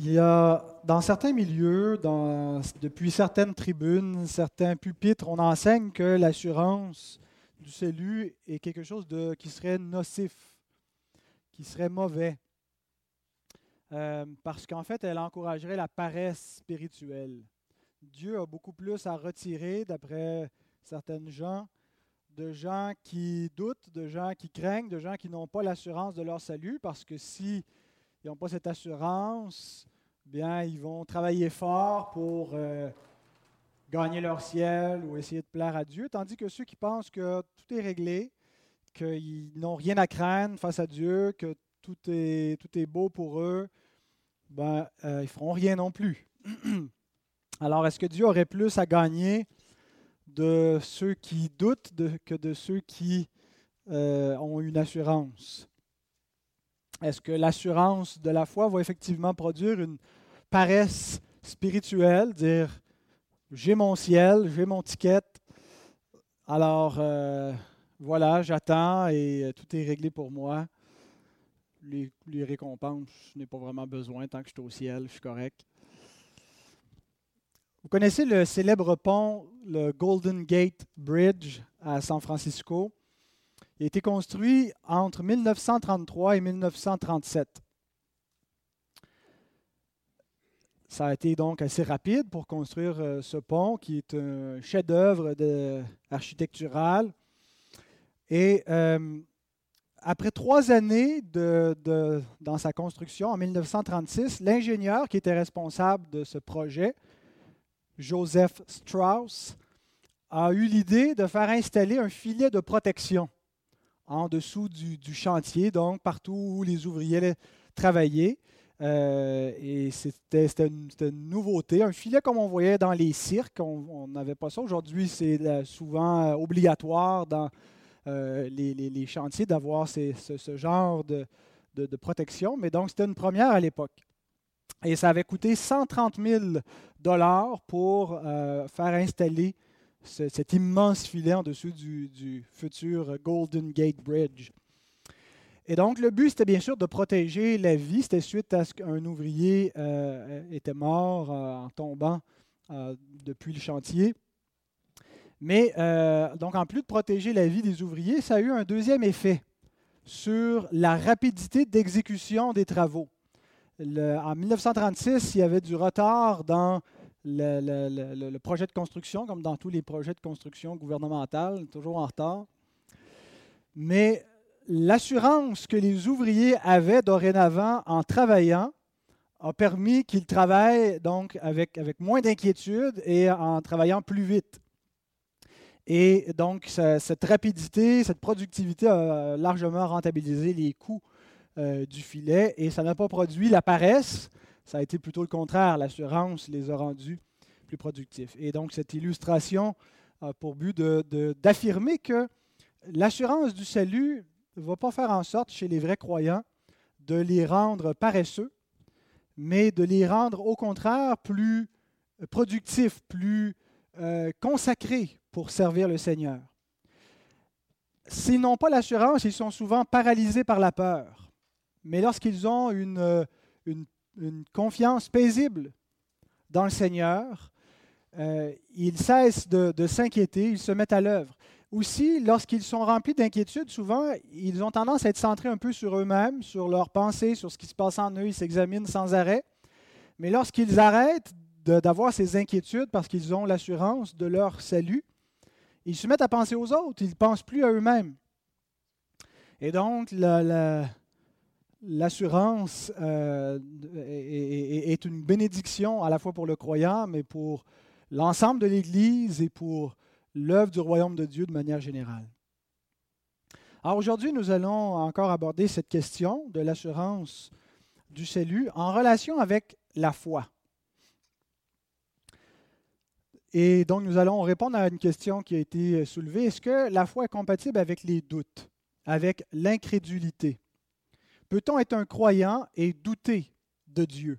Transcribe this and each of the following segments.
il y a dans certains milieux, depuis certaines tribunes, certains pupitres, on enseigne que l'assurance du salut est quelque chose qui serait nocif, qui serait mauvais. Euh, parce qu'en fait, elle encouragerait la paresse spirituelle. Dieu a beaucoup plus à retirer, d'après certaines gens, de gens qui doutent, de gens qui craignent, de gens qui n'ont pas l'assurance de leur salut, parce que si ils n'ont pas cette assurance, bien, ils vont travailler fort pour euh, gagner leur ciel ou essayer de plaire à Dieu, tandis que ceux qui pensent que tout est réglé, qu'ils n'ont rien à craindre face à Dieu, que tout est, tout est beau pour eux, ben, euh, ils feront rien non plus. Alors, est-ce que Dieu aurait plus à gagner de ceux qui doutent que de ceux qui euh, ont une assurance? Est-ce que l'assurance de la foi va effectivement produire une paresse spirituelle, dire j'ai mon ciel, j'ai mon ticket, alors euh, voilà, j'attends et euh, tout est réglé pour moi. Les, les récompenses, je n'ai pas vraiment besoin tant que je suis au ciel, je suis correct. Vous connaissez le célèbre pont, le Golden Gate Bridge à San Francisco? Il a été construit entre 1933 et 1937. Ça a été donc assez rapide pour construire euh, ce pont qui est un chef-d'œuvre architectural. Et euh, après trois années de, dans sa construction, en 1936, l'ingénieur qui était responsable de ce projet, Joseph Strauss, a eu l'idée de faire installer un filet de protection en dessous du, chantier, donc partout où les ouvriers travaillaient. Euh, et c'était une, nouveauté, un filet comme on voyait dans les cirques. On n'avait pas ça. Aujourd'hui, c'est euh, souvent euh, obligatoire dans les, chantiers d'avoir ce, genre de, protection. Mais donc, c'était une première à l'époque. Et ça avait coûté 130 000 dollars pour faire installer cet immense filet en dessous du, futur Golden Gate Bridge. Et donc, le but, c'était bien sûr de protéger la vie. C'était suite à ce qu'un ouvrier euh, était mort euh, en tombant euh, depuis le chantier. Mais, donc, en plus de protéger la vie des ouvriers, ça a eu un deuxième effet sur la rapidité d'exécution des travaux. en 1936, il y avait du retard dans le, projet de construction, comme dans tous les projets de construction gouvernementale, toujours en retard. Mais l'assurance que les ouvriers avaient dorénavant en travaillant a permis qu'ils travaillent donc avec, avec moins d'inquiétude et en travaillant plus vite. Et donc, cette rapidité, cette productivité a largement rentabilisé les coûts euh, du filet et ça n'a pas produit la paresse, ça a été plutôt le contraire. L'assurance les a rendus plus productifs. Et donc, cette illustration a pour but d'affirmer que l'assurance du salut ne va pas faire en sorte chez les vrais croyants de les rendre paresseux, mais de les rendre au contraire plus productifs, plus euh, consacrés pour servir le Seigneur. S'ils n'ont pas l'assurance, ils sont souvent paralysés par la peur. Mais lorsqu'ils ont une, une une confiance paisible dans le Seigneur, euh, ils cessent de, s'inquiéter, ils se mettent à l'œuvre. Aussi, lorsqu'ils sont remplis d'inquiétude, souvent, ils ont tendance à être centrés un peu sur eux-mêmes, sur leurs pensées, sur ce qui se passe en eux, ils s'examinent sans arrêt. Mais lorsqu'ils arrêtent d'avoir ces inquiétudes parce qu'ils ont l'assurance de leur salut, ils se mettent à penser aux autres, ils ne pensent plus à eux-mêmes. Et donc, l'assurance euh, est, une bénédiction à la fois pour le croyant, mais pour l'ensemble de l'Église et pour l'œuvre du royaume de Dieu de manière générale. Alors aujourd'hui, nous allons encore aborder cette question de l'assurance du salut en relation avec la foi. Et donc nous allons répondre à une question qui a été soulevée. Est-ce que la foi est compatible avec les doutes, avec l'incrédulité? Peut-on être un croyant et douter de Dieu,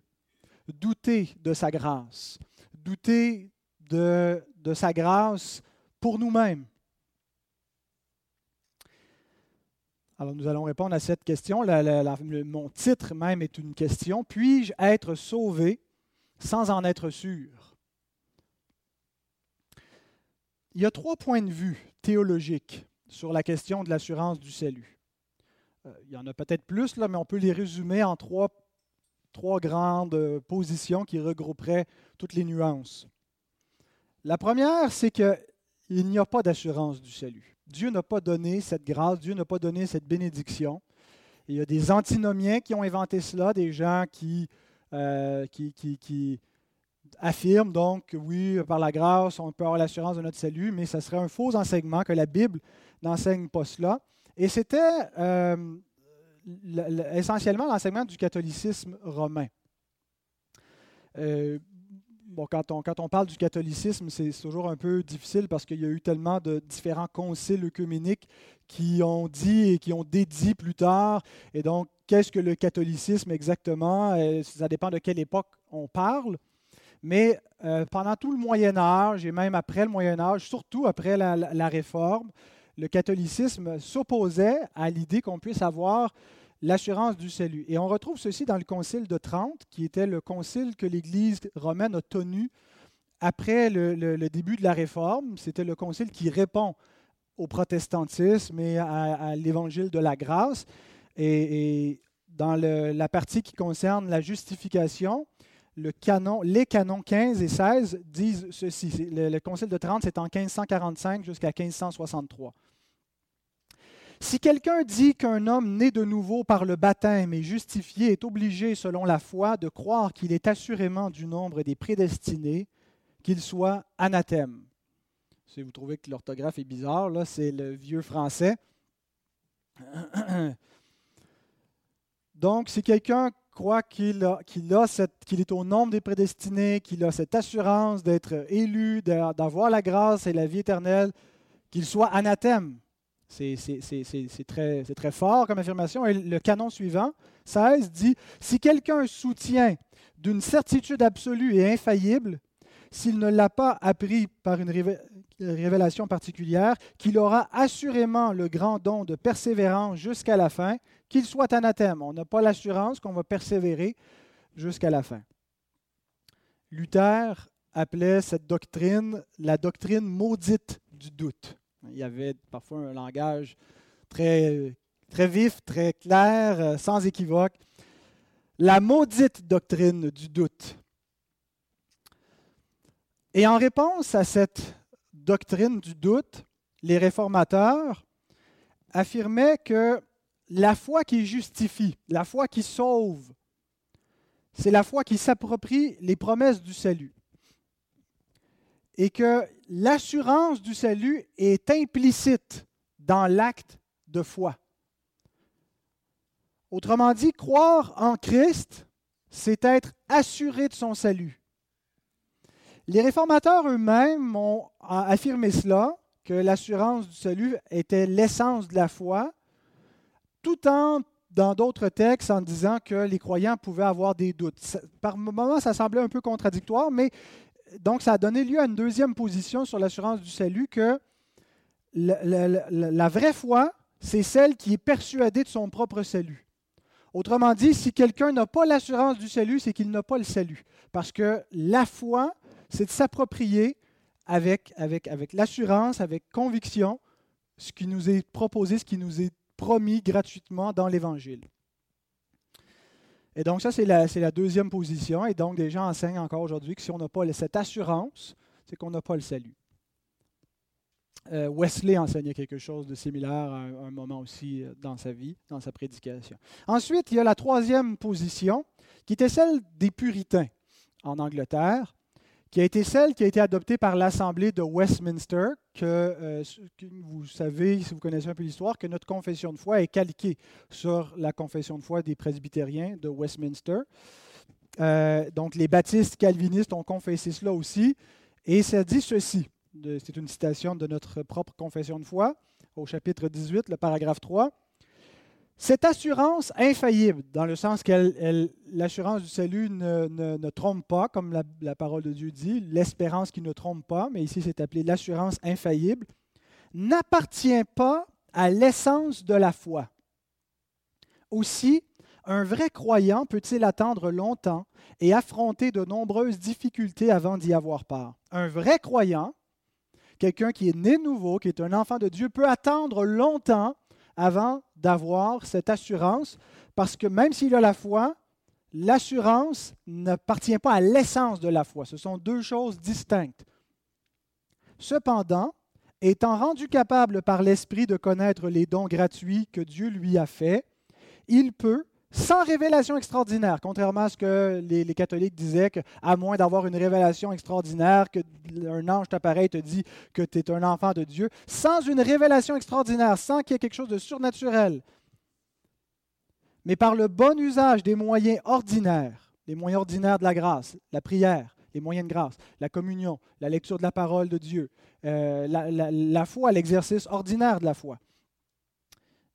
douter de sa grâce, douter de, sa grâce pour nous-mêmes? Alors nous allons répondre à cette question. mon titre même est une question. Puis-je être sauvé sans en être sûr? Il y a trois points de vue théologiques sur la question de l'assurance du salut. Euh, il y en a peut-être plus, mais on peut les résumer en trois, grandes euh, positions qui regrouperaient toutes les nuances. La première, c'est qu'il n'y a pas d'assurance du salut. Dieu n'a pas donné cette grâce, Dieu n'a pas donné cette bénédiction. il y a des antinomiens qui ont inventé cela, des gens qui, euh, qui, qui, affirment donc que oui, par la grâce, on peut avoir l'assurance de notre salut, mais ce serait un faux enseignement, que la Bible n'enseigne pas cela. Et c'était euh, essentiellement l'enseignement du catholicisme romain. Euh, bon, quand, on, quand on parle du catholicisme, c'est toujours un peu difficile parce qu'il y a eu tellement de différents conciles œcuméniques qui ont dit et qui ont dédié plus tard. Et donc, qu'est-ce que le catholicisme exactement? Euh, Ça dépend de quelle époque on parle. Mais pendant tout le Moyen Âge et même après le Moyen Âge, surtout après la Réforme, le catholicisme s'opposait à l'idée qu'on puisse avoir l'assurance du salut. Et on retrouve ceci dans le Concile de Trente, qui était le concile que l'Église romaine a tenu après le, début de la Réforme. C'était le concile qui répond au protestantisme et à, l'évangile de la grâce. Et, dans la partie qui concerne la justification, les canons 15 et 16 disent ceci. Le Concile de Trente, c'est en 1545 jusqu'à 1563. Si quelqu'un dit qu'un homme né de nouveau par le baptême et justifié est obligé, selon la foi, de croire qu'il est assurément du nombre des prédestinés, qu'il soit anathème. Si vous trouvez que l'orthographe est bizarre, là, c'est le vieux français. Donc, si quelqu'un croit qu'il est au nombre des prédestinés, qu'il a cette assurance d'être élu, d'avoir la grâce et la vie éternelle, qu'il soit anathème. C'est très, fort comme affirmation. Et le canon suivant, 16, dit Si quelqu'un soutient d'une certitude absolue et infaillible, s'il ne l'a pas appris par une révélation particulière, qu'il aura assurément le grand don de persévérance jusqu'à la fin, qu'il soit anathème. On n'a pas l'assurance qu'on va persévérer jusqu'à la fin. Luther appelait cette doctrine la doctrine maudite du doute. Il y avait parfois un langage très, vif, très clair, euh, sans équivoque. La maudite doctrine du doute. Et en réponse à cette doctrine du doute, les réformateurs affirmaient que la foi qui justifie, la foi qui sauve, c'est la foi qui s'approprie les promesses du salut et que l'assurance du salut est implicite dans l'acte de foi. Autrement dit, croire en Christ, c'est être assuré de son salut. Les réformateurs eux-mêmes ont affirmé cela, que l'assurance du salut était l'essence de la foi, tout en, dans d'autres textes, en disant que les croyants pouvaient avoir des doutes. Par moments, ça semblait un peu contradictoire, mais donc, ça a donné lieu à une deuxième position sur l'assurance du salut que la, vraie foi, c'est celle qui est persuadée de son propre salut. Autrement dit, si quelqu'un n'a pas l'assurance du salut, c'est qu'il n'a pas le salut. Parce que la foi, c'est de s'approprier avec, l'assurance, avec conviction, ce qui nous est proposé, ce qui nous est promis gratuitement dans l'Évangile. Et donc, ça, c'est la, deuxième position. Et donc, des gens enseignent encore aujourd'hui que si on n'a pas cette assurance, c'est qu'on n'a pas le salut. Euh, Wesley enseignait quelque chose de similaire à un, moment aussi euh, dans sa vie, dans sa prédication. Ensuite, il y a la troisième position, qui était celle des puritains en Angleterre qui a été celle qui a été adoptée par l'Assemblée de Westminster, que, euh, vous savez, si vous connaissez un peu l'histoire, que notre confession de foi est calquée sur la confession de foi des presbytériens de Westminster. Euh, donc les baptistes calvinistes ont confessé cela aussi, et ça dit ceci, c'est une citation de notre propre confession de foi, au chapitre 18, le paragraphe 3. Cette assurance infaillible, dans le sens que l'assurance du salut ne, trompe pas, comme la, parole de Dieu dit, l'espérance qui ne trompe pas, mais ici c'est appelé l'assurance infaillible, n'appartient pas à l'essence de la foi. Aussi, un vrai croyant peut-il attendre longtemps et affronter de nombreuses difficultés avant d'y avoir part? Un vrai croyant, quelqu'un qui est né nouveau, qui est un enfant de Dieu, peut attendre longtemps avant d'avoir cette assurance, parce que même s'il a la foi, l'assurance n'appartient pas à l'essence de la foi. Ce sont deux choses distinctes. Cependant, étant rendu capable par l'Esprit de connaître les dons gratuits que Dieu lui a faits, il peut, sans révélation extraordinaire, contrairement à ce que les, catholiques disaient, qu'à moins d'avoir une révélation extraordinaire, qu'un ange t'apparaît et te dit que tu es un enfant de Dieu, sans une révélation extraordinaire, sans qu'il y ait quelque chose de surnaturel, mais par le bon usage des moyens ordinaires, les moyens ordinaires de la grâce, la prière, les moyens de grâce, la communion, la lecture de la parole de Dieu, euh, la, foi, l'exercice ordinaire de la foi.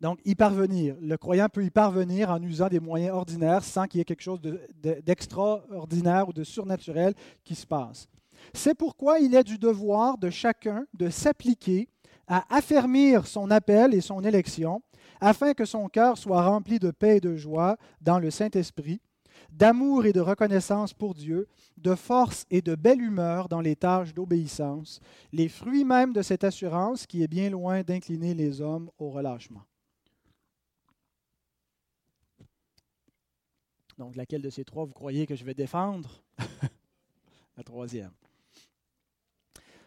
Donc, y parvenir. Le croyant peut y parvenir en usant des moyens ordinaires sans qu'il y ait quelque chose d'extraordinaire ou de surnaturel qui se passe. C'est pourquoi il est du devoir de chacun de s'appliquer à affermir son appel et son élection, afin que son cœur soit rempli de paix et de joie dans le Saint-Esprit, d'amour et de reconnaissance pour Dieu, de force et de belle humeur dans les tâches d'obéissance, les fruits même de cette assurance qui est bien loin d'incliner les hommes au relâchement. Donc, laquelle de ces trois vous croyez que je vais défendre? La troisième.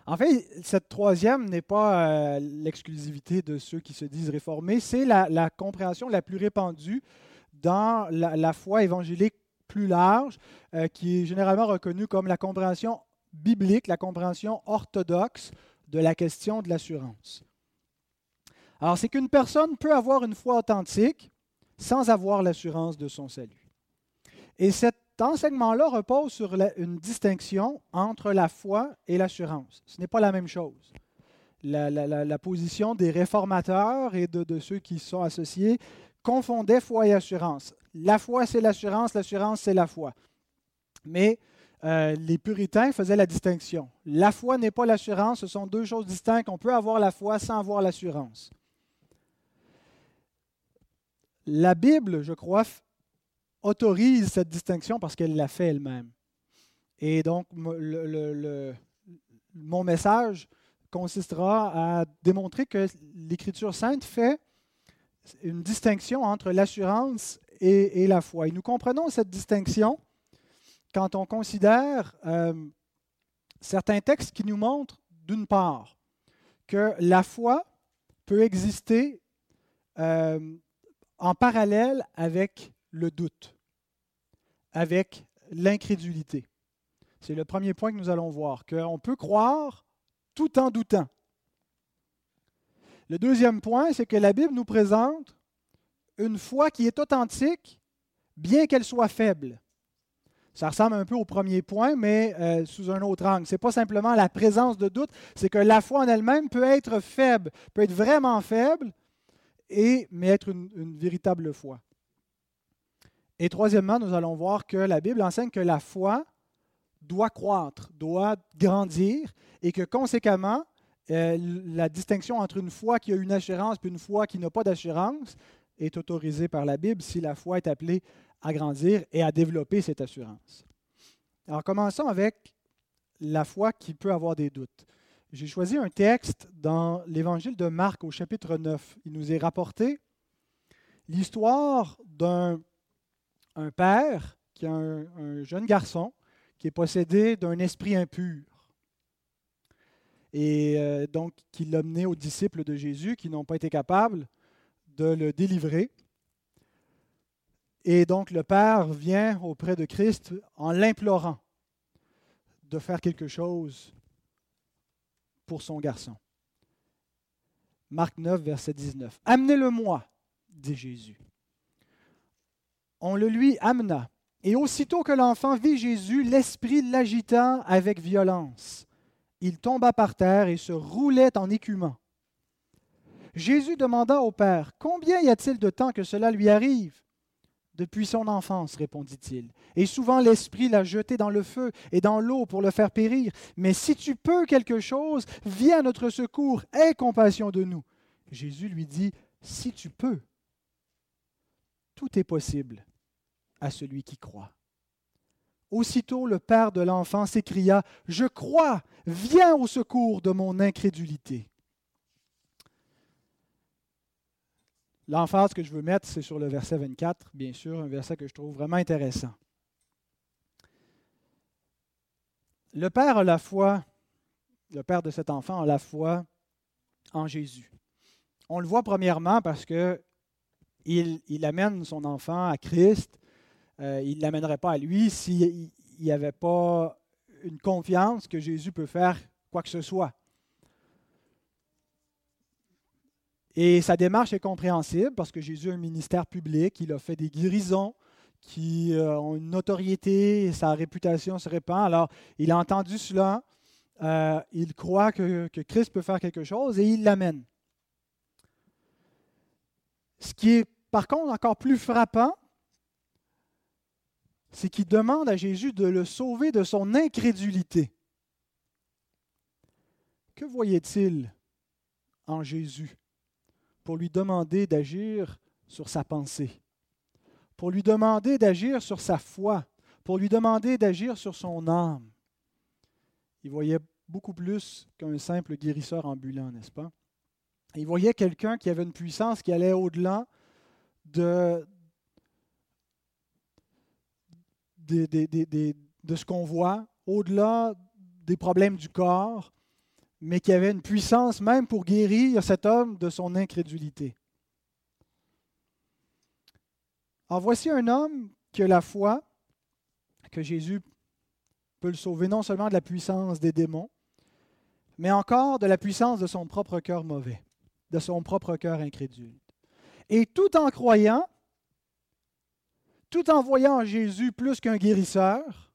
En fait, cette troisième n'est pas euh, l'exclusivité de ceux qui se disent réformés, c'est la, compréhension la plus répandue dans la, foi évangélique plus large, euh, qui est généralement reconnue comme la compréhension biblique, la compréhension orthodoxe de la question de l'assurance. Alors, c'est qu'une personne peut avoir une foi authentique sans avoir l'assurance de son salut. Et cet enseignement-là repose sur une distinction entre la foi et l'assurance. Ce n'est pas la même chose. La, position des réformateurs et de, ceux qui sont associés confondait foi et assurance. La foi, c'est l'assurance, l'assurance, c'est la foi. Mais euh, les puritains faisaient la distinction. La foi n'est pas l'assurance, ce sont deux choses distinctes. On peut avoir la foi sans avoir l'assurance. La Bible, je crois, autorise cette distinction parce qu'elle l'a fait elle-même. Et donc, mon message consistera à démontrer que l'Écriture sainte fait une distinction entre l'assurance et, la foi. Et nous comprenons cette distinction quand on considère euh, certains textes qui nous montrent, d'une part, que la foi peut exister euh, en parallèle avec le doute avec l'incrédulité. C'est le premier point que nous allons voir, qu'on peut croire tout en doutant. Le deuxième point, c'est que la Bible nous présente une foi qui est authentique, bien qu'elle soit faible. Ça ressemble un peu au premier point, mais euh, sous un autre angle. Ce n'est pas simplement la présence de doute, c'est que la foi en elle-même peut être faible, peut être vraiment faible, et, mais être une véritable foi. Et troisièmement, nous allons voir que la Bible enseigne que la foi doit croître, doit grandir, et que conséquemment, euh, la distinction entre une foi qui a une assurance et une foi qui n'a pas d'assurance est autorisée par la Bible si la foi est appelée à grandir et à développer cette assurance. Alors commençons avec la foi qui peut avoir des doutes. J'ai choisi un texte dans l'évangile de Marc au chapitre 9. Il nous est rapporté l'histoire d'un un père qui a un, jeune garçon qui est possédé d'un esprit impur. Et euh, donc, qui l'a mené aux disciples de Jésus qui n'ont pas été capables de le délivrer. Et donc, le père vient auprès de Christ en l'implorant de faire quelque chose pour son garçon. Marc 9, verset 19. Amenez-le-moi, dit Jésus on le lui amena. Et aussitôt que l'enfant vit Jésus, l'esprit l'agita avec violence. Il tomba par terre et se roulait en écumant. Jésus demanda au Père, Combien y a-t-il de temps que cela lui arrive Depuis son enfance, répondit-il. Et souvent l'Esprit l'a jeté dans le feu et dans l'eau pour le faire périr. Mais si tu peux quelque chose, viens à notre secours, aie compassion de nous. Jésus lui dit, Si tu peux. tout est possible à celui qui croit. Aussitôt le père de l'enfant s'écria, Je crois, viens au secours de mon incrédulité. L'emphase que je veux mettre, c'est sur le verset 24, bien sûr, un verset que je trouve vraiment intéressant. Le père a la foi, le père de cet enfant a la foi en Jésus. On le voit premièrement parce que il, amène son enfant à Christ. Euh, il ne l'amènerait pas à lui s'il n'y avait pas une confiance que Jésus peut faire quoi que ce soit. Et sa démarche est compréhensible parce que Jésus a un ministère public, il a fait des guérisons qui euh, ont une notoriété, sa réputation se répand. Alors, il a entendu cela, euh, il croit que, que Christ peut faire quelque chose et il l'amène. Ce qui est par contre encore plus frappant, c'est qu'il demande à Jésus de le sauver de son incrédulité. Que voyait-il en Jésus pour lui demander d'agir sur sa pensée, pour lui demander d'agir sur sa foi, pour lui demander d'agir sur son âme? Il voyait beaucoup plus qu'un simple guérisseur ambulant, n'est-ce pas? Il voyait quelqu'un qui avait une puissance qui allait au-delà de, de, ce qu'on voit, au-delà des problèmes du corps, mais qui avait une puissance même pour guérir cet homme de son incrédulité. Alors voici un homme qui a la foi que Jésus peut le sauver non seulement de la puissance des démons, mais encore de la puissance de son propre cœur mauvais, de son propre cœur incrédule. Et tout en croyant, tout en voyant Jésus plus qu'un guérisseur,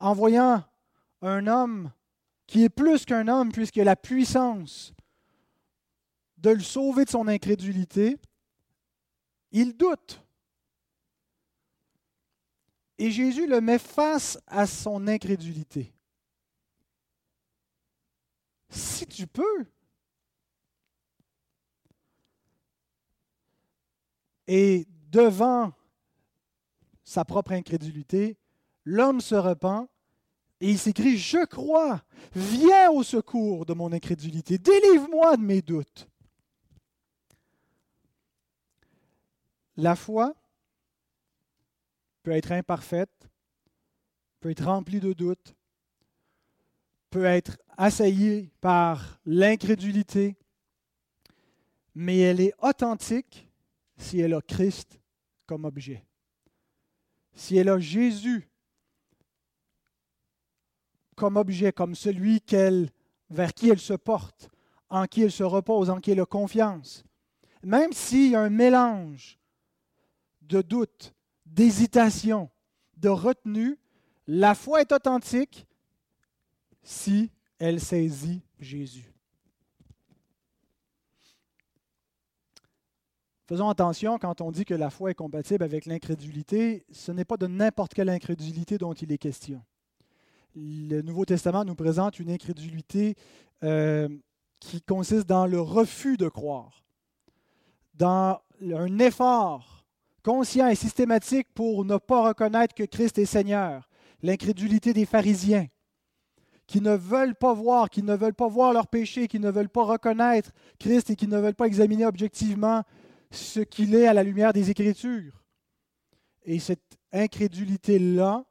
en voyant un homme qui est plus qu'un homme puisqu'il a la puissance de le sauver de son incrédulité, il doute. Et Jésus le met face à son incrédulité. Si tu peux, Et devant sa propre incrédulité, l'homme se repent et il s'écrie, Je crois, viens au secours de mon incrédulité, délivre-moi de mes doutes. La foi peut être imparfaite, peut être remplie de doutes, peut être assaillie par l'incrédulité, mais elle est authentique si elle a Christ comme objet. Si elle a Jésus comme objet, comme celui vers qui elle se porte, en qui elle se repose, en qui elle a confiance, même s'il y a un mélange de doute, d'hésitation, de retenue, la foi est authentique si elle saisit Jésus. Faisons attention quand on dit que la foi est compatible avec l'incrédulité, ce n'est pas de n'importe quelle incrédulité dont il est question. Le Nouveau Testament nous présente une incrédulité euh, qui consiste dans le refus de croire, dans un effort conscient et systématique pour ne pas reconnaître que Christ est Seigneur, l'incrédulité des pharisiens qui ne veulent pas voir, qui ne veulent pas voir leur péché, qui ne veulent pas reconnaître Christ et qui ne veulent pas examiner objectivement ce qu'il est à la lumière des Écritures. Et cette incrédulité-là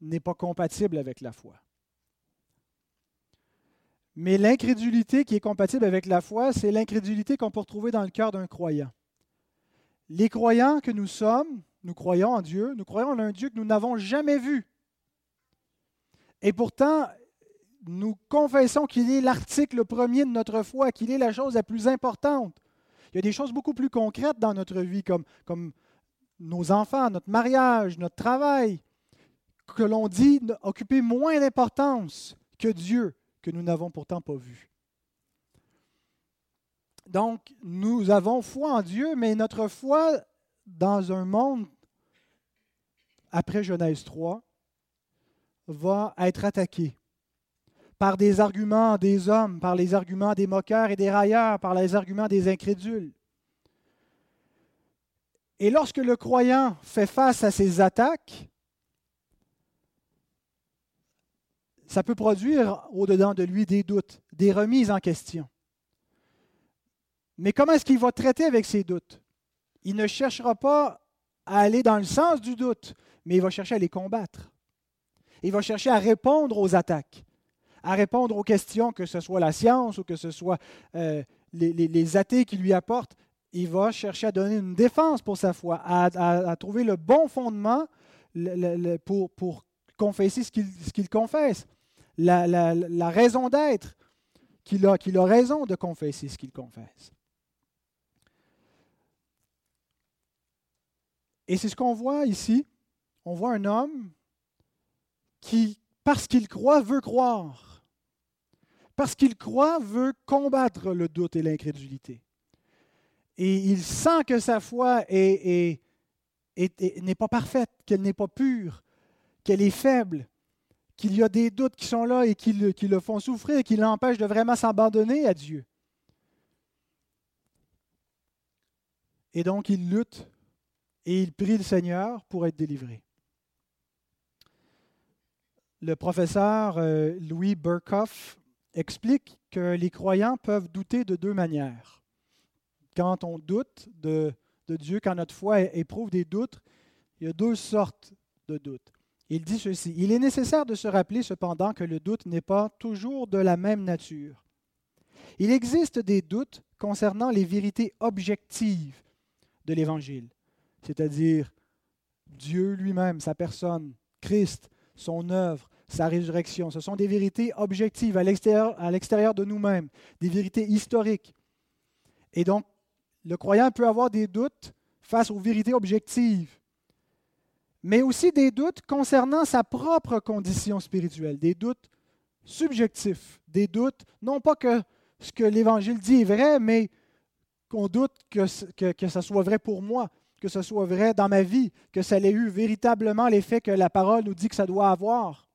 n'est pas compatible avec la foi. Mais l'incrédulité qui est compatible avec la foi, c'est l'incrédulité qu'on peut retrouver dans le cœur d'un croyant. Les croyants que nous sommes, nous croyons en Dieu, nous croyons en un Dieu que nous n'avons jamais vu. Et pourtant, nous confessons qu'il est l'article premier de notre foi, qu'il est la chose la plus importante. Il y a des choses beaucoup plus concrètes dans notre vie, comme, nos enfants, notre mariage, notre travail, que l'on dit occuper moins d'importance que Dieu, que nous n'avons pourtant pas vu. Donc, nous avons foi en Dieu, mais notre foi dans un monde après Genèse 3 va être attaquée par des arguments des hommes, par les arguments des moqueurs et des railleurs, par les arguments des incrédules. Et lorsque le croyant fait face à ces attaques, ça peut produire au-dedans de lui des doutes, des remises en question. Mais comment est-ce qu'il va traiter avec ces doutes? Il ne cherchera pas à aller dans le sens du doute, mais il va chercher à les combattre. Il va chercher à répondre aux attaques, à répondre aux questions, que ce soit la science ou que ce soit euh, les, athées qui lui apportent. Il va chercher à donner une défense pour sa foi, à, trouver le bon fondement pour, pour, confesser ce qu'il confesse, la, raison d'être qu'il a, qu'il a raison de confesser ce qu'il confesse. Et c'est ce qu'on voit ici. On voit un homme qui, parce qu'il croit, veut croire. Parce qu'il croit, veut combattre le doute et l'incrédulité. Et il sent que sa foi n'est pas parfaite, qu'elle n'est pas pure, qu'elle est faible, qu'il y a des doutes qui sont là et qui le, font souffrir qui l'empêchent de vraiment s'abandonner à Dieu. Et donc il lutte et il prie le Seigneur pour être délivré. Le professeur euh, Louis Burkhoff explique que les croyants peuvent douter de deux manières. Quand on doute de, Dieu, quand notre foi éprouve des doutes, il y a deux sortes de doutes. Il dit ceci, Il est nécessaire de se rappeler cependant que le doute n'est pas toujours de la même nature. Il existe des doutes concernant les vérités objectives de l'Évangile c'est-à-dire Dieu lui-même, sa personne, Christ, son œuvre, sa résurrection. Ce sont des vérités objectives à l'extérieur de nous-mêmes, des vérités historiques. Et donc, le croyant peut avoir des doutes face aux vérités objectives, mais aussi des doutes concernant sa propre condition spirituelle, des doutes subjectifs, des doutes, non pas que ce que l'Évangile dit est vrai, mais qu'on doute que, que, que ça soit vrai pour moi, que ce soit vrai dans ma vie, que ça ait eu véritablement l'effet que la parole nous dit que ça doit avoir.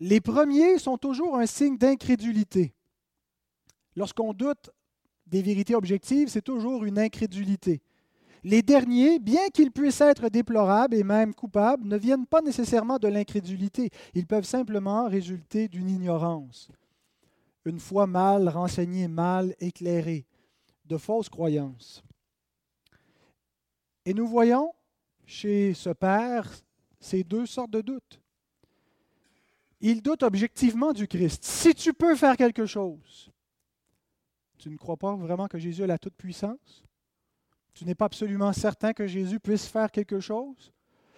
Les premiers sont toujours un signe d'incrédulité. Lorsqu'on doute des vérités objectives, c'est toujours une incrédulité. Les derniers, bien qu'ils puissent être déplorables et même coupables, ne viennent pas nécessairement de l'incrédulité. Ils peuvent simplement résulter d'une ignorance, une foi mal renseignée, mal éclairée, de fausses croyances. Et nous voyons chez ce père ces deux sortes de doutes. Il doute objectivement du Christ. Si tu peux faire quelque chose, tu ne crois pas vraiment que Jésus a la toute-puissance? Tu n'es pas absolument certain que Jésus puisse faire quelque chose?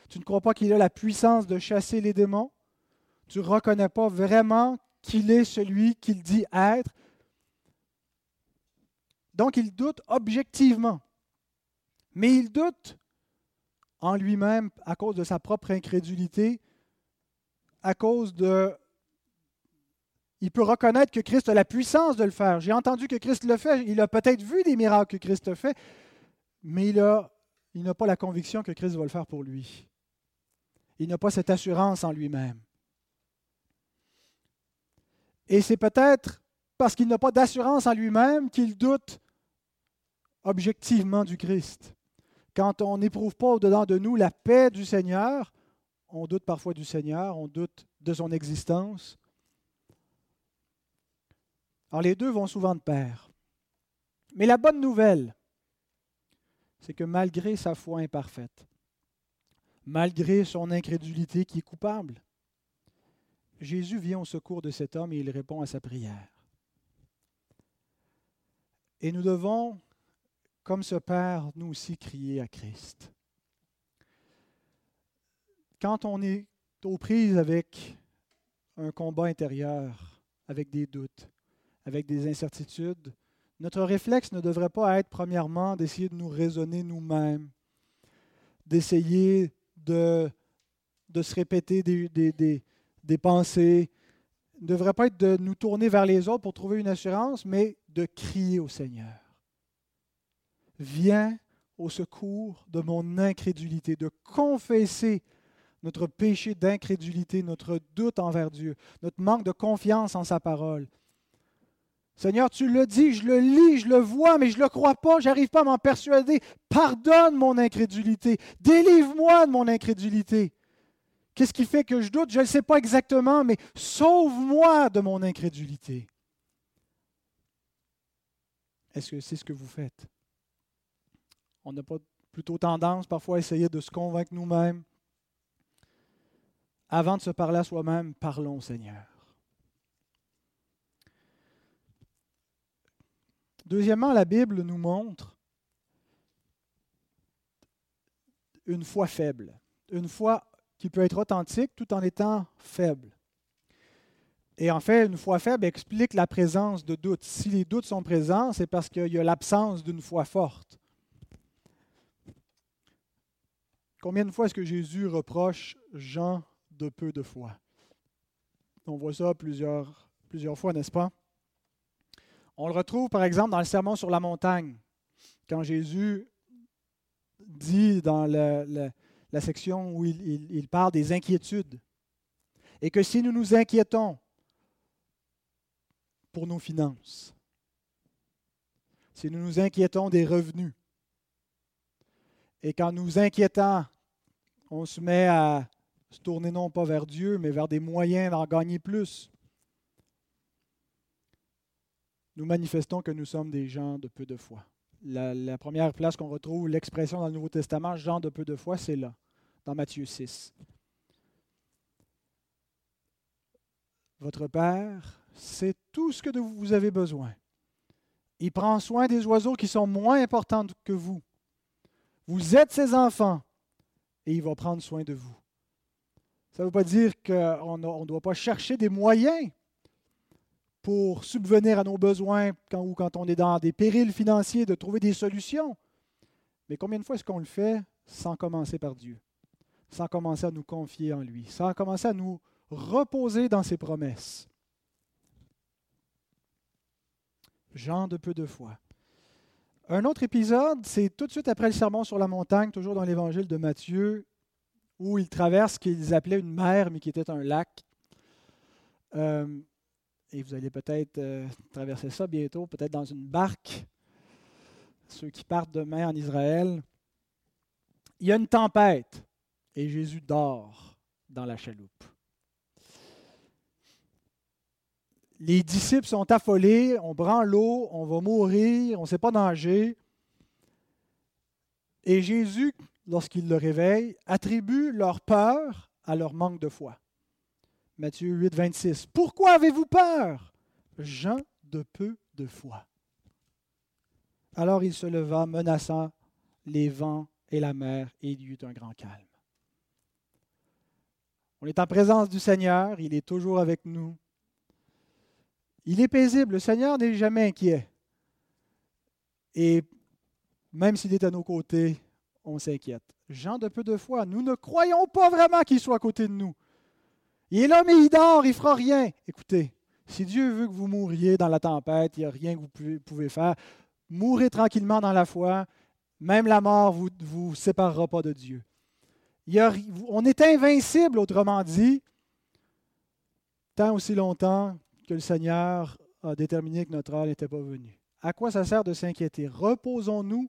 Tu ne crois pas qu'il a la puissance de chasser les démons? Tu ne reconnais pas vraiment qu'il est celui qu'il dit être? Donc il doute objectivement. Mais il doute en lui-même à cause de sa propre incrédulité, à cause de... Il peut reconnaître que Christ a la puissance de le faire. J'ai entendu que Christ le fait. Il a peut-être vu des miracles que Christ a fait, mais il, n'a pas la conviction que Christ va le faire pour lui. Il n'a pas cette assurance en lui-même. Et c'est peut-être parce qu'il n'a pas d'assurance en lui-même qu'il doute objectivement du Christ. Quand on n'éprouve pas au-dedans de nous la paix du Seigneur, on doute parfois du Seigneur, on doute de son existence. Alors les deux vont souvent de pair. Mais la bonne nouvelle, c'est que malgré sa foi imparfaite, malgré son incrédulité qui est coupable, Jésus vient au secours de cet homme et il répond à sa prière. Et nous devons comme ce Père, nous aussi crier à Christ. Quand on est aux prises avec un combat intérieur, avec des doutes, avec des incertitudes, notre réflexe ne devrait pas être premièrement d'essayer de nous raisonner nous-mêmes, d'essayer de, se répéter des, des, des pensées, ne devrait pas être de nous tourner vers les autres pour trouver une assurance, mais de crier au Seigneur. Viens au secours de mon incrédulité, de confesser notre péché d'incrédulité, notre doute envers Dieu, notre manque de confiance en sa parole. Seigneur, tu le dis, je le lis, je le vois, mais je ne le crois pas, j'arrive pas à m'en persuader. Pardonne mon incrédulité. Délivre-moi de mon incrédulité. Qu'est-ce qui fait que je doute? Je ne sais pas exactement, mais sauve-moi de mon incrédulité. Est-ce que c'est ce que vous faites? On n'a pas plutôt tendance parfois à essayer de se convaincre nous-mêmes. Avant de se parler à soi-même, parlons Seigneur. Deuxièmement, la Bible nous montre une foi faible, une foi qui peut être authentique tout en étant faible. Et en fait, une foi faible explique la présence de doutes. Si les doutes sont présents, c'est parce qu'il y a l'absence d'une foi forte. Combien de fois est-ce que Jésus reproche Jean de peu de foi? On voit ça plusieurs, plusieurs fois, n'est-ce pas? On le retrouve par exemple dans le Sermon sur la montagne, quand Jésus dit dans la section où il parle des inquiétudes. Et que si nous nous inquiétons pour nos finances, si nous nous inquiétons des revenus, et quand nous inquiétons, on se met à se tourner non pas vers Dieu, mais vers des moyens d'en gagner plus, nous manifestons que nous sommes des gens de peu de foi. La, première place qu'on retrouve l'expression dans le Nouveau Testament, gens de peu de foi, c'est là, dans Matthieu 6. Votre Père c'est tout ce que vous avez besoin. Il prend soin des oiseaux qui sont moins importants que vous. Vous êtes ses enfants et il va prendre soin de vous. Ça ne veut pas dire qu'on ne doit pas chercher des moyens pour subvenir à nos besoins quand, on est dans des périls financiers, de trouver des solutions. Mais combien de fois est-ce qu'on le fait sans commencer par Dieu, sans commencer à nous confier en lui, sans commencer à nous reposer dans ses promesses? Jean de peu de foi. Un autre épisode, c'est tout de suite après le sermon sur la montagne, toujours dans l'évangile de Matthieu, où il traverse ce qu'ils appelaient une mer, mais qui était un lac. Euh, et vous allez peut-être euh, traverser ça bientôt, peut-être dans une barque, ceux qui partent demain en Israël. Il y a une tempête et Jésus dort dans la chaloupe. Les disciples sont affolés, on prend l'eau, on va mourir, on ne sait pas nager. Et Jésus, lorsqu'il le réveille, attribue leur peur à leur manque de foi. Matthieu 8, 26. Pourquoi avez-vous peur, Jean de peu de foi? Alors il se leva, menaçant les vents et la mer, et il y eut un grand calme. On est en présence du Seigneur, il est toujours avec nous. Il est paisible. Le Seigneur n'est jamais inquiet. Et même s'il est à nos côtés, on s'inquiète. Jean de peu de foi, nous ne croyons pas vraiment qu'il soit à côté de nous. Il est là, mais il dort, il ne fera rien. Écoutez, si Dieu veut que vous mouriez dans la tempête, il n'y a rien que vous pouvez, faire. Mourez tranquillement dans la foi. Même la mort ne vous, séparera pas de Dieu. on est invincible, autrement dit, tant aussi longtemps que le Seigneur a déterminé que notre heure n'était pas venue. À quoi ça sert de s'inquiéter? Reposons-nous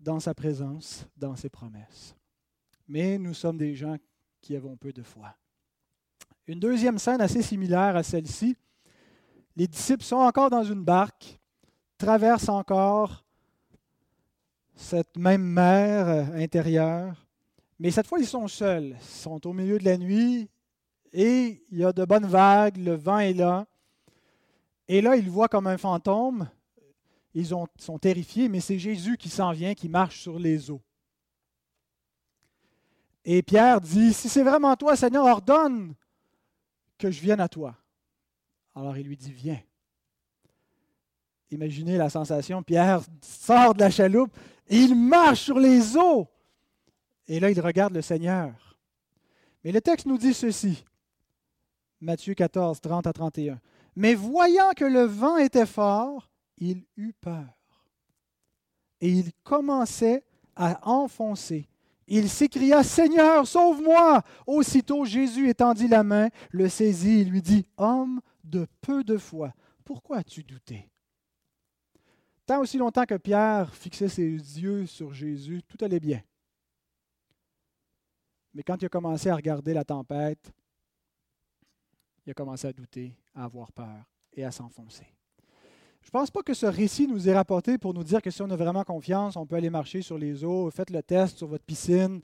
dans sa présence, dans ses promesses. Mais nous sommes des gens qui avons peu de foi. Une deuxième scène assez similaire à celle-ci. Les disciples sont encore dans une barque, traversent encore cette même mer intérieure, mais cette fois ils sont seuls. Ils sont au milieu de la nuit, et il y a de bonnes vagues, le vent est là. Et là, ils voient comme un fantôme. Ils sont terrifiés, mais c'est Jésus qui s'en vient, qui marche sur les eaux. Et Pierre dit, si c'est vraiment toi, Seigneur, ordonne que je vienne à toi. Alors il lui dit, viens. Imaginez la sensation, Pierre sort de la chaloupe et il marche sur les eaux. Et là, il regarde le Seigneur. Mais le texte nous dit ceci. Matthieu 14, 30 à 31. Mais voyant que le vent était fort, il eut peur. Et il commençait à enfoncer. Il s'écria, Seigneur, sauve-moi. Aussitôt Jésus étendit la main, le saisit et lui dit, Homme de peu de foi, pourquoi as-tu douté? Tant aussi longtemps que Pierre fixait ses yeux sur Jésus, tout allait bien. Mais quand il a commencé à regarder la tempête, il a commencé à douter, à avoir peur et à s'enfoncer. Je ne pense pas que ce récit nous est rapporté pour nous dire que si on a vraiment confiance, on peut aller marcher sur les eaux, faites le test sur votre piscine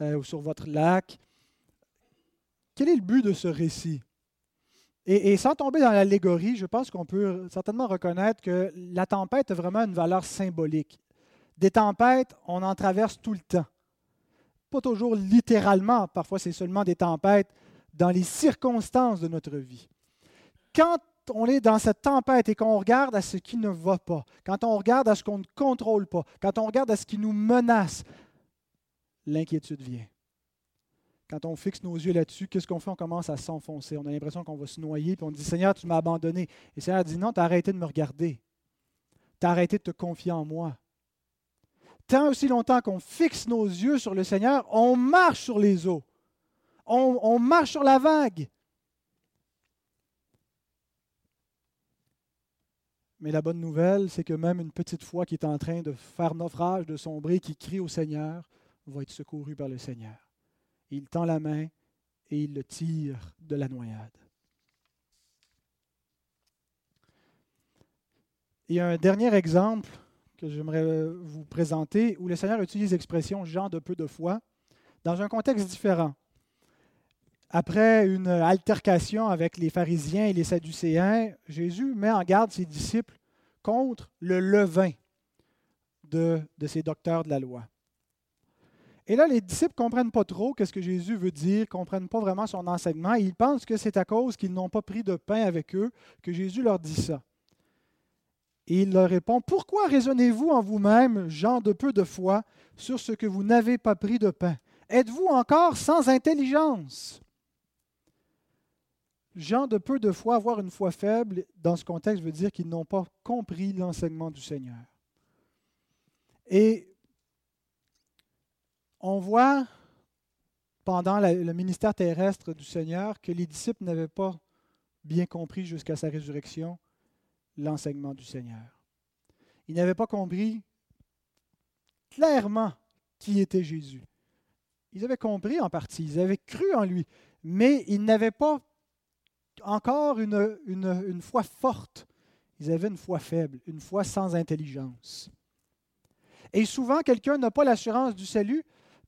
euh, ou sur votre lac. Quel est le but de ce récit? Et, sans tomber dans l'allégorie, je pense qu'on peut certainement reconnaître que la tempête a vraiment une valeur symbolique. Des tempêtes, on en traverse tout le temps. Pas toujours littéralement, parfois c'est seulement des tempêtes dans les circonstances de notre vie. Quand on est dans cette tempête et qu'on regarde à ce qui ne va pas, quand on regarde à ce qu'on ne contrôle pas, quand on regarde à ce qui nous menace, l'inquiétude vient. Quand on fixe nos yeux là-dessus, qu'est-ce qu'on fait? On commence à s'enfoncer. On a l'impression qu'on va se noyer, puis on dit Seigneur, tu m'as abandonné. Et Seigneur dit Non, tu as arrêté de me regarder. Tu as arrêté de te confier en moi. Tant aussi longtemps qu'on fixe nos yeux sur le Seigneur, on marche sur les eaux. On marche sur la vague. Mais la bonne nouvelle, c'est que même une petite foi qui est en train de faire naufrage, de sombrer, qui crie au Seigneur, va être secourue par le Seigneur. Il tend la main et il le tire de la noyade. Il y a un dernier exemple que j'aimerais vous présenter où le Seigneur utilise l'expression Jean de peu de foi dans un contexte différent. Après une altercation avec les pharisiens et les sadducéens, Jésus met en garde ses disciples contre le levain de, de ces docteurs de la loi. Et là, les disciples ne comprennent pas trop ce que Jésus veut dire, ne comprennent pas vraiment son enseignement. ils pensent que c'est à cause qu'ils n'ont pas pris de pain avec eux que Jésus leur dit ça. Et il leur répond, Pourquoi raisonnez-vous en vous-même, gens de peu de foi, sur ce que vous n'avez pas pris de pain? Êtes-vous encore sans intelligence Gens de peu de foi, avoir une foi faible, dans ce contexte, veut dire qu'ils n'ont pas compris l'enseignement du Seigneur. Et on voit pendant le ministère terrestre du Seigneur que les disciples n'avaient pas bien compris jusqu'à sa résurrection l'enseignement du Seigneur. Ils n'avaient pas compris clairement qui était Jésus. Ils avaient compris en partie, ils avaient cru en lui, mais ils n'avaient pas encore une, une, foi forte. Ils avaient une foi faible, une foi sans intelligence. Et souvent, quelqu'un n'a pas l'assurance du salut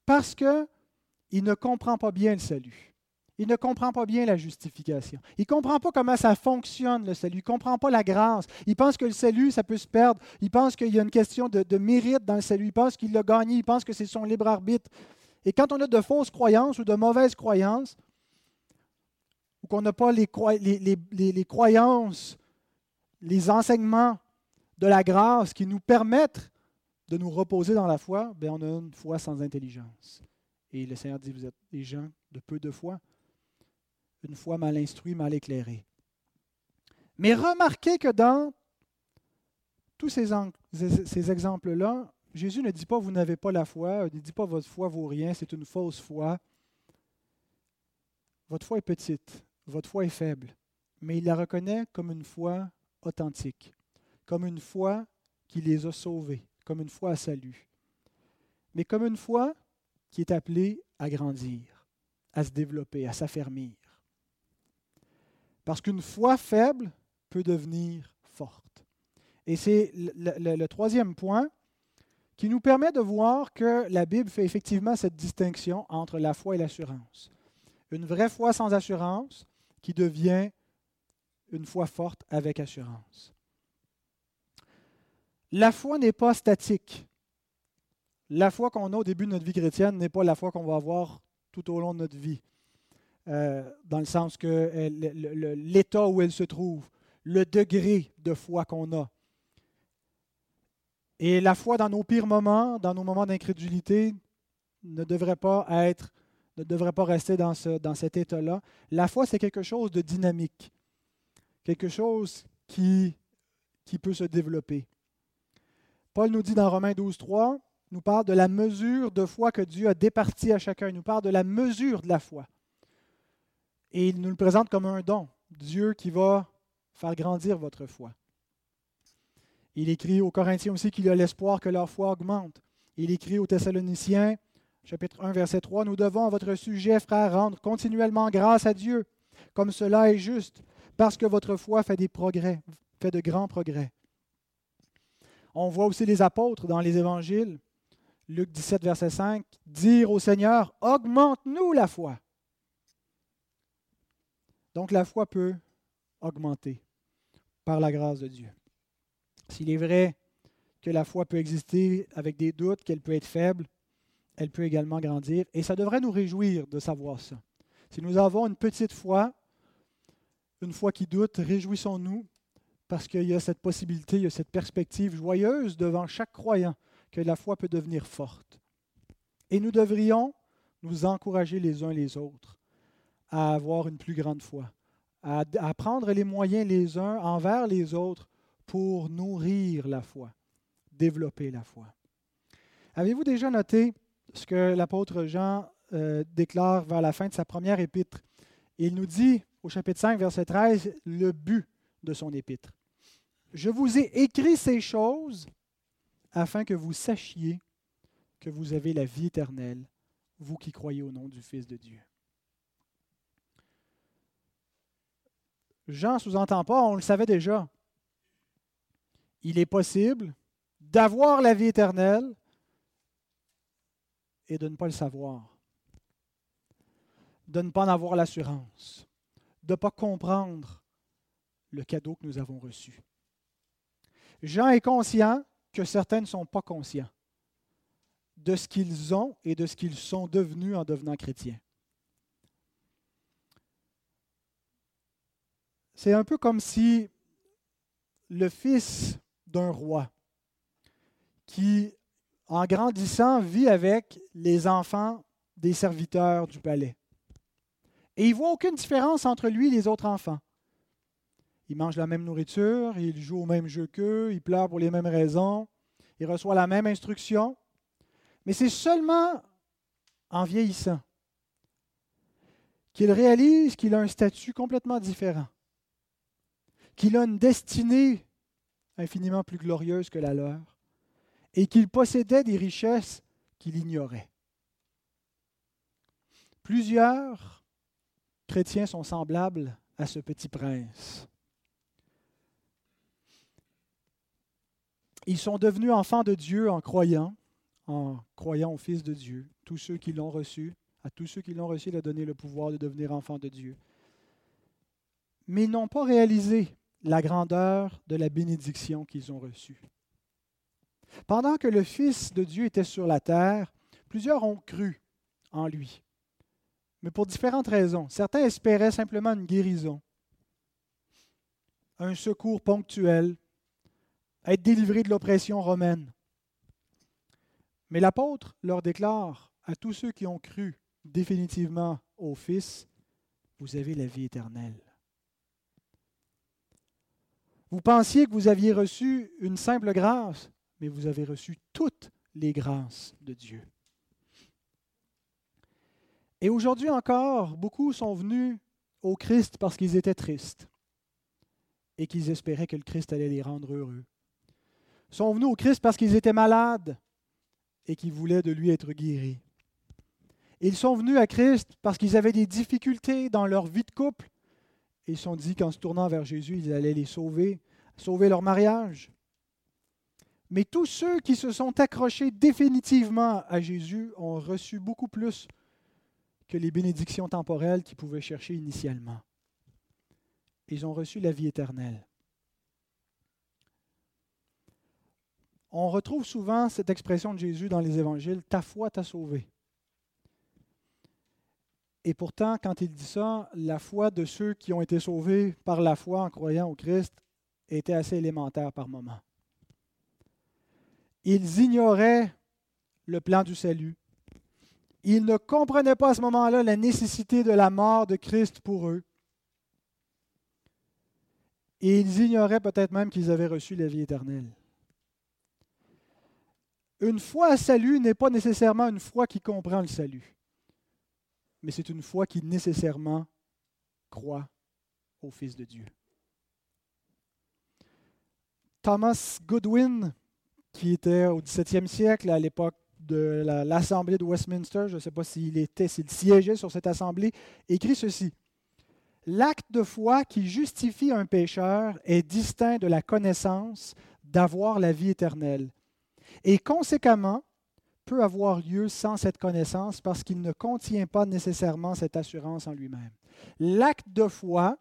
parce qu'il ne comprend pas bien le salut. Il ne comprend pas bien la justification. Il ne comprend pas comment ça fonctionne, le salut. Il ne comprend pas la grâce. Il pense que le salut, ça peut se perdre. Il pense qu'il y a une question de, mérite dans le salut. Il pense qu'il l'a gagné. Il pense que c'est son libre arbitre. Et quand on a de fausses croyances ou de mauvaises croyances, ou qu'on n'a pas les, croyances, les enseignements de la grâce qui nous permettent de nous reposer dans la foi, bien, on a une foi sans intelligence. Et le Seigneur dit, vous êtes des gens de peu de foi, une foi mal instruite, mal éclairée. Mais remarquez que dans tous ces exemples-là, Jésus ne dit pas vous n'avez pas la foi, il ne dit pas votre foi vaut rien, c'est une fausse foi. Votre foi est petite, votre foi est faible, mais il la reconnaît comme une foi authentique, comme une foi qui les a sauvés, comme une foi à salut, mais comme une foi qui est appelée à grandir, à se développer, à s'affermir. Parce qu'une foi faible peut devenir forte. Et c'est le, troisième point qui nous permet de voir que la Bible fait effectivement cette distinction entre la foi et l'assurance. Une vraie foi sans assurance qui devient une foi forte avec assurance. La foi n'est pas statique. La foi qu'on a au début de notre vie chrétienne n'est pas la foi qu'on va avoir tout au long de notre vie. Euh, dans le sens que euh, l'état où elle se trouve, le degré de foi qu'on a. Et la foi dans nos pires moments, dans nos moments d'incrédulité, ne devrait pas être, ne devrait pas rester dans, ce, dans cet état-là. La foi, c'est quelque chose de dynamique, quelque chose qui, qui peut se développer. Paul nous dit dans Romains 12, 3, nous parle de la mesure de foi que Dieu a départie à chacun. Il nous parle de la mesure de la foi. Et il nous le présente comme un don. Dieu qui va faire grandir votre foi. Il écrit aux Corinthiens aussi qu'il a l'espoir que leur foi augmente. Il écrit aux Thessaloniciens, chapitre 1, verset 3, Nous devons à votre sujet, frères, rendre continuellement grâce à Dieu, comme cela est juste, parce que votre foi fait des progrès, fait de grands progrès. On voit aussi les apôtres dans les évangiles, Luc 17, verset 5, dire au Seigneur, augmente-nous la foi. Donc la foi peut augmenter par la grâce de Dieu. S'il est vrai que la foi peut exister avec des doutes, qu'elle peut être faible, elle peut également grandir. Et ça devrait nous réjouir de savoir ça. Si nous avons une petite foi, une foi qui doute, réjouissons-nous parce qu'il y a cette possibilité, il y a cette perspective joyeuse devant chaque croyant que la foi peut devenir forte. Et nous devrions nous encourager les uns les autres à avoir une plus grande foi, à, prendre les moyens les uns envers les autres pour nourrir la foi, développer la foi. Avez-vous déjà noté ce que l'apôtre Jean euh, déclare vers la fin de sa première épître? Il nous dit au chapitre 5, verset 13, le but de son épître. Je vous ai écrit ces choses afin que vous sachiez que vous avez la vie éternelle, vous qui croyez au nom du Fils de Dieu. Jean sous-entend pas, on le savait déjà. Il est possible d'avoir la vie éternelle et de ne pas le savoir, de ne pas en avoir l'assurance, de ne pas comprendre le cadeau que nous avons reçu. Jean est conscient que certains ne sont pas conscients de ce qu'ils ont et de ce qu'ils sont devenus en devenant chrétiens. C'est un peu comme si le fils d'un roi qui, en grandissant, vit avec les enfants des serviteurs du palais. Et il voit aucune différence entre lui et les autres enfants. Il mange la même nourriture, il joue au même jeu qu'eux, il pleure pour les mêmes raisons, il reçoit la même instruction. Mais c'est seulement en vieillissant qu'il réalise qu'il a un statut complètement différent, qu'il a une destinée infiniment plus glorieuse que la leur, et qu'il possédait des richesses qu'il ignorait. Plusieurs chrétiens sont semblables à ce petit prince. Ils sont devenus enfants de Dieu en croyant, en croyant au Fils de Dieu. Tous ceux qui l'ont reçu, à tous ceux qui l'ont reçu, il a donné le pouvoir de devenir enfants de Dieu. Mais ils n'ont pas réalisé la grandeur de la bénédiction qu'ils ont reçue. Pendant que le Fils de Dieu était sur la terre, plusieurs ont cru en lui, mais pour différentes raisons. Certains espéraient simplement une guérison, un secours ponctuel, être délivrés de l'oppression romaine. Mais l'apôtre leur déclare à tous ceux qui ont cru définitivement au Fils, vous avez la vie éternelle. Vous pensiez que vous aviez reçu une simple grâce, mais vous avez reçu toutes les grâces de Dieu. Et aujourd'hui encore, beaucoup sont venus au Christ parce qu'ils étaient tristes et qu'ils espéraient que le Christ allait les rendre heureux sont venus au Christ parce qu'ils étaient malades et qu'ils voulaient de lui être guéris. Ils sont venus à Christ parce qu'ils avaient des difficultés dans leur vie de couple. Ils se sont dit qu'en se tournant vers Jésus, ils allaient les sauver, sauver leur mariage. Mais tous ceux qui se sont accrochés définitivement à Jésus ont reçu beaucoup plus que les bénédictions temporelles qu'ils pouvaient chercher initialement. Ils ont reçu la vie éternelle. On retrouve souvent cette expression de Jésus dans les évangiles, ta foi t'a sauvé. Et pourtant, quand il dit ça, la foi de ceux qui ont été sauvés par la foi en croyant au Christ était assez élémentaire par moments. Ils ignoraient le plan du salut. Ils ne comprenaient pas à ce moment-là la nécessité de la mort de Christ pour eux. Et ils ignoraient peut-être même qu'ils avaient reçu la vie éternelle. Une foi à salut n'est pas nécessairement une foi qui comprend le salut, mais c'est une foi qui nécessairement croit au Fils de Dieu. Thomas Goodwin, qui était au XVIIe siècle, à l'époque de l'Assemblée de Westminster, je ne sais pas s'il était, s'il siégeait sur cette assemblée, écrit ceci. L'acte de foi qui justifie un pécheur est distinct de la connaissance d'avoir la vie éternelle, et conséquemment peut avoir lieu sans cette connaissance parce qu'il ne contient pas nécessairement cette assurance en lui-même. L'acte de foi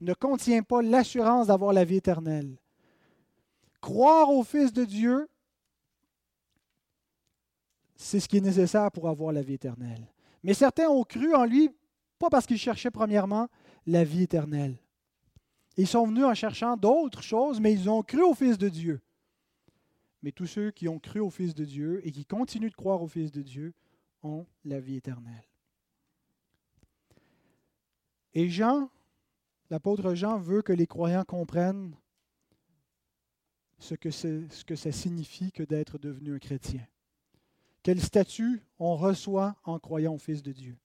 ne contient pas l'assurance d'avoir la vie éternelle. Croire au Fils de Dieu, c'est ce qui est nécessaire pour avoir la vie éternelle. Mais certains ont cru en lui, pas parce qu'ils cherchaient premièrement la vie éternelle. Ils sont venus en cherchant d'autres choses, mais ils ont cru au Fils de Dieu. Mais tous ceux qui ont cru au Fils de Dieu et qui continuent de croire au Fils de Dieu ont la vie éternelle. Et Jean, l'apôtre Jean, veut que les croyants comprennent ce que, ce ça signifie que d'être devenu un chrétien. Quel statut on reçoit en croyant au Fils de Dieu.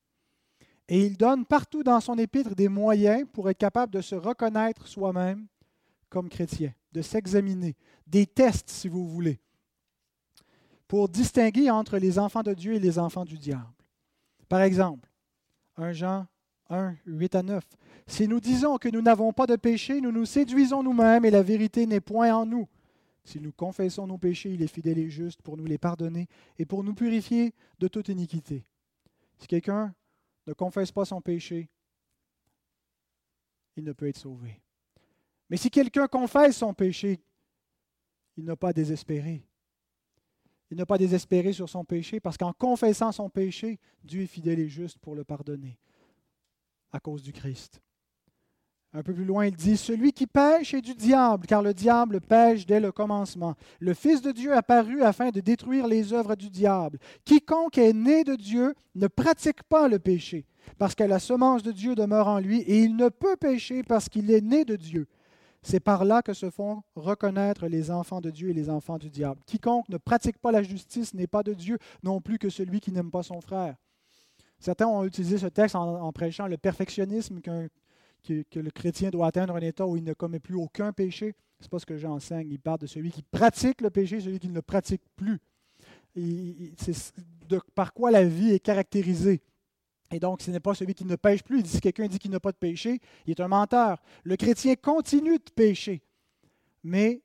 Et il donne partout dans son épître des moyens pour être capable de se reconnaître soi-même comme chrétien, de s'examiner, des tests si vous voulez, pour distinguer entre les enfants de Dieu et les enfants du diable. Par exemple, 1 Jean 1, 8 à 9. Si nous disons que nous n'avons pas de péché, nous nous séduisons nous-mêmes et la vérité n'est point en nous. Si nous confessons nos péchés, il est fidèle et juste pour nous les pardonner et pour nous purifier de toute iniquité. Si quelqu'un ne confesse pas son péché, il ne peut être sauvé. Mais si quelqu'un confesse son péché, il n'a pas à désespérer. Il n'a pas à désespérer sur son péché parce qu'en confessant son péché, Dieu est fidèle et juste pour le pardonner à cause du Christ. Un peu plus loin, il dit, Celui qui pêche est du diable, car le diable pêche dès le commencement. Le Fils de Dieu apparu afin de détruire les œuvres du diable. Quiconque est né de Dieu ne pratique pas le péché, parce que la semence de Dieu demeure en lui, et il ne peut pécher parce qu'il est né de Dieu. C'est par là que se font reconnaître les enfants de Dieu et les enfants du diable. Quiconque ne pratique pas la justice n'est pas de Dieu, non plus que celui qui n'aime pas son frère. Certains ont utilisé ce texte en, prêchant le perfectionnisme qu'un que, le chrétien doit atteindre un état où il ne commet plus aucun péché. Ce n'est pas ce que j'enseigne. Il parle de celui qui pratique le péché, celui qui ne le pratique plus. C'est par quoi la vie est caractérisée. Et donc, ce n'est pas celui qui ne pêche plus. si quelqu'un dit qu'il n'a pas de péché, il est un menteur. Le chrétien continue de pécher, mais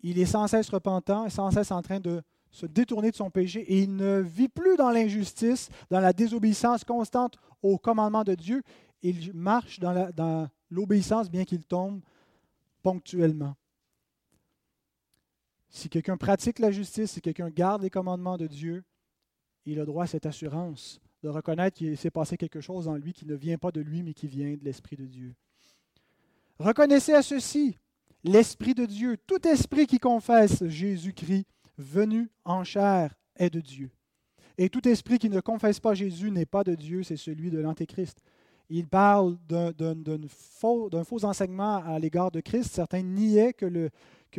il est sans cesse repentant, sans cesse en train de se détourner de son péché et il ne vit plus dans l'injustice, dans la désobéissance constante au commandement de Dieu il marche dans l'obéissance bien qu'il tombe ponctuellement. Si quelqu'un pratique la justice, si quelqu'un garde les commandements de Dieu, il a droit à cette assurance de reconnaître qu'il s'est passé quelque chose en lui qui ne vient pas de lui, mais qui vient de l'Esprit de Dieu. Reconnaissez à ceci l'Esprit de Dieu. Tout esprit qui confesse Jésus-Christ venu en chair est de Dieu. Et tout esprit qui ne confesse pas Jésus n'est pas de Dieu, c'est celui de l'Antéchrist. Il parle d'un faux, enseignement à l'égard de Christ. Certains niaient que,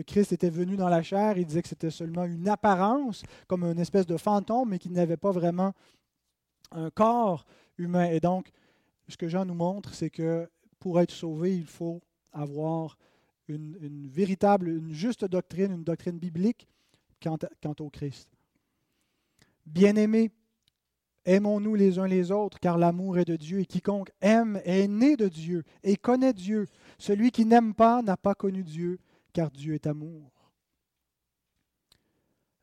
Christ était venu dans la chair. Ils disaient que c'était seulement une apparence, comme une espèce de fantôme, mais qu'il n'avait pas vraiment un corps humain. Et donc, ce que Jean nous montre, c'est que pour être sauvé, il faut avoir une, véritable, une juste doctrine, une doctrine biblique quant, quant au Christ. Bien-aimés, Aimons-nous les uns les autres, car l'amour est de Dieu, et quiconque aime est né de Dieu et connaît Dieu. Celui qui n'aime pas n'a pas connu Dieu, car Dieu est amour.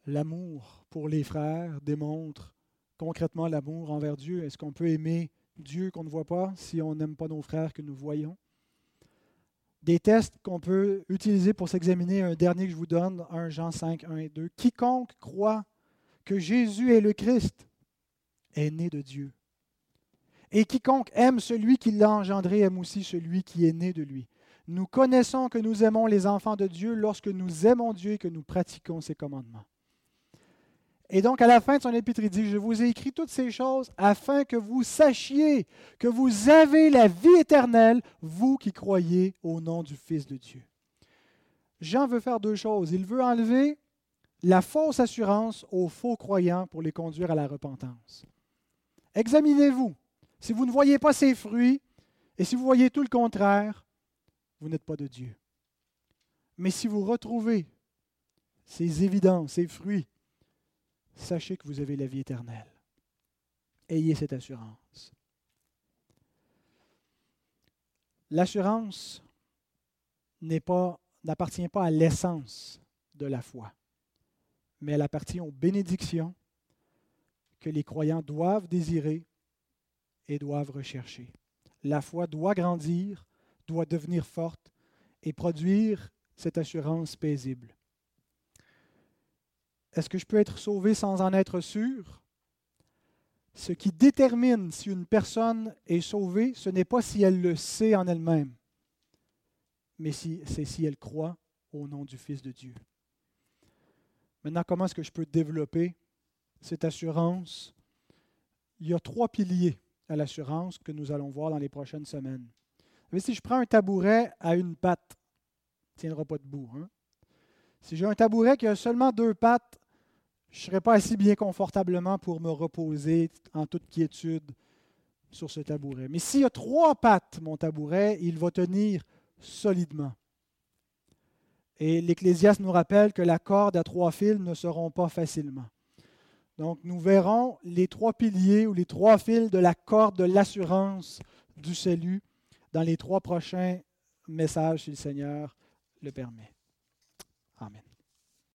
L'amour pour les frères démontre concrètement l'amour envers Dieu. Est-ce qu'on peut aimer Dieu qu'on ne voit pas si on n'aime pas nos frères que nous voyons? Des tests qu'on peut utiliser pour s'examiner, un dernier que je vous donne, 1 Jean 5, 1 et 2. Quiconque croit que Jésus est le Christ est né de Dieu. Et quiconque aime celui qui l'a engendré aime aussi celui qui est né de lui. Nous connaissons que nous aimons les enfants de Dieu lorsque nous aimons Dieu et que nous pratiquons ses commandements. Et donc, à la fin de son épître, il dit, je vous ai écrit toutes ces choses afin que vous sachiez que vous avez la vie éternelle, vous qui croyez au nom du Fils de Dieu. Jean veut faire deux choses. Il veut enlever la fausse assurance aux faux croyants pour les conduire à la repentance. Examinez-vous. Si vous ne voyez pas ses fruits, et si vous voyez tout le contraire, vous n'êtes pas de Dieu. Mais si vous retrouvez ces évidences, ces fruits, sachez que vous avez la vie éternelle. Ayez cette assurance. L'assurance n'appartient pas à l'essence de la foi, mais elle appartient aux bénédictions que les croyants doivent désirer et doivent rechercher. La foi doit grandir, doit devenir forte et produire cette assurance paisible. Est-ce que je peux être sauvé sans en être sûr? Ce qui détermine si une personne est sauvée, ce n'est pas si elle le sait en elle-même, mais c'est si elle croit au nom du Fils de Dieu. Maintenant, comment est-ce que je peux développer cette assurance? Il y a trois piliers à l'assurance que nous allons voir dans les prochaines semaines. si je prends un tabouret à une patte, il ne tiendra pas debout. Hein? Si j'ai un tabouret qui a seulement deux pattes, je ne serai pas assis bien confortablement pour me reposer en toute quiétude sur ce tabouret. Mais s'il y a trois pattes, mon tabouret, il va tenir solidement. Et l'Ecclésiaste nous rappelle que la corde à trois fils ne seront pas facilement. Donc nous verrons les trois piliers ou les trois fils de la corde de l'assurance du salut dans les trois prochains messages si le Seigneur le permet. Amen.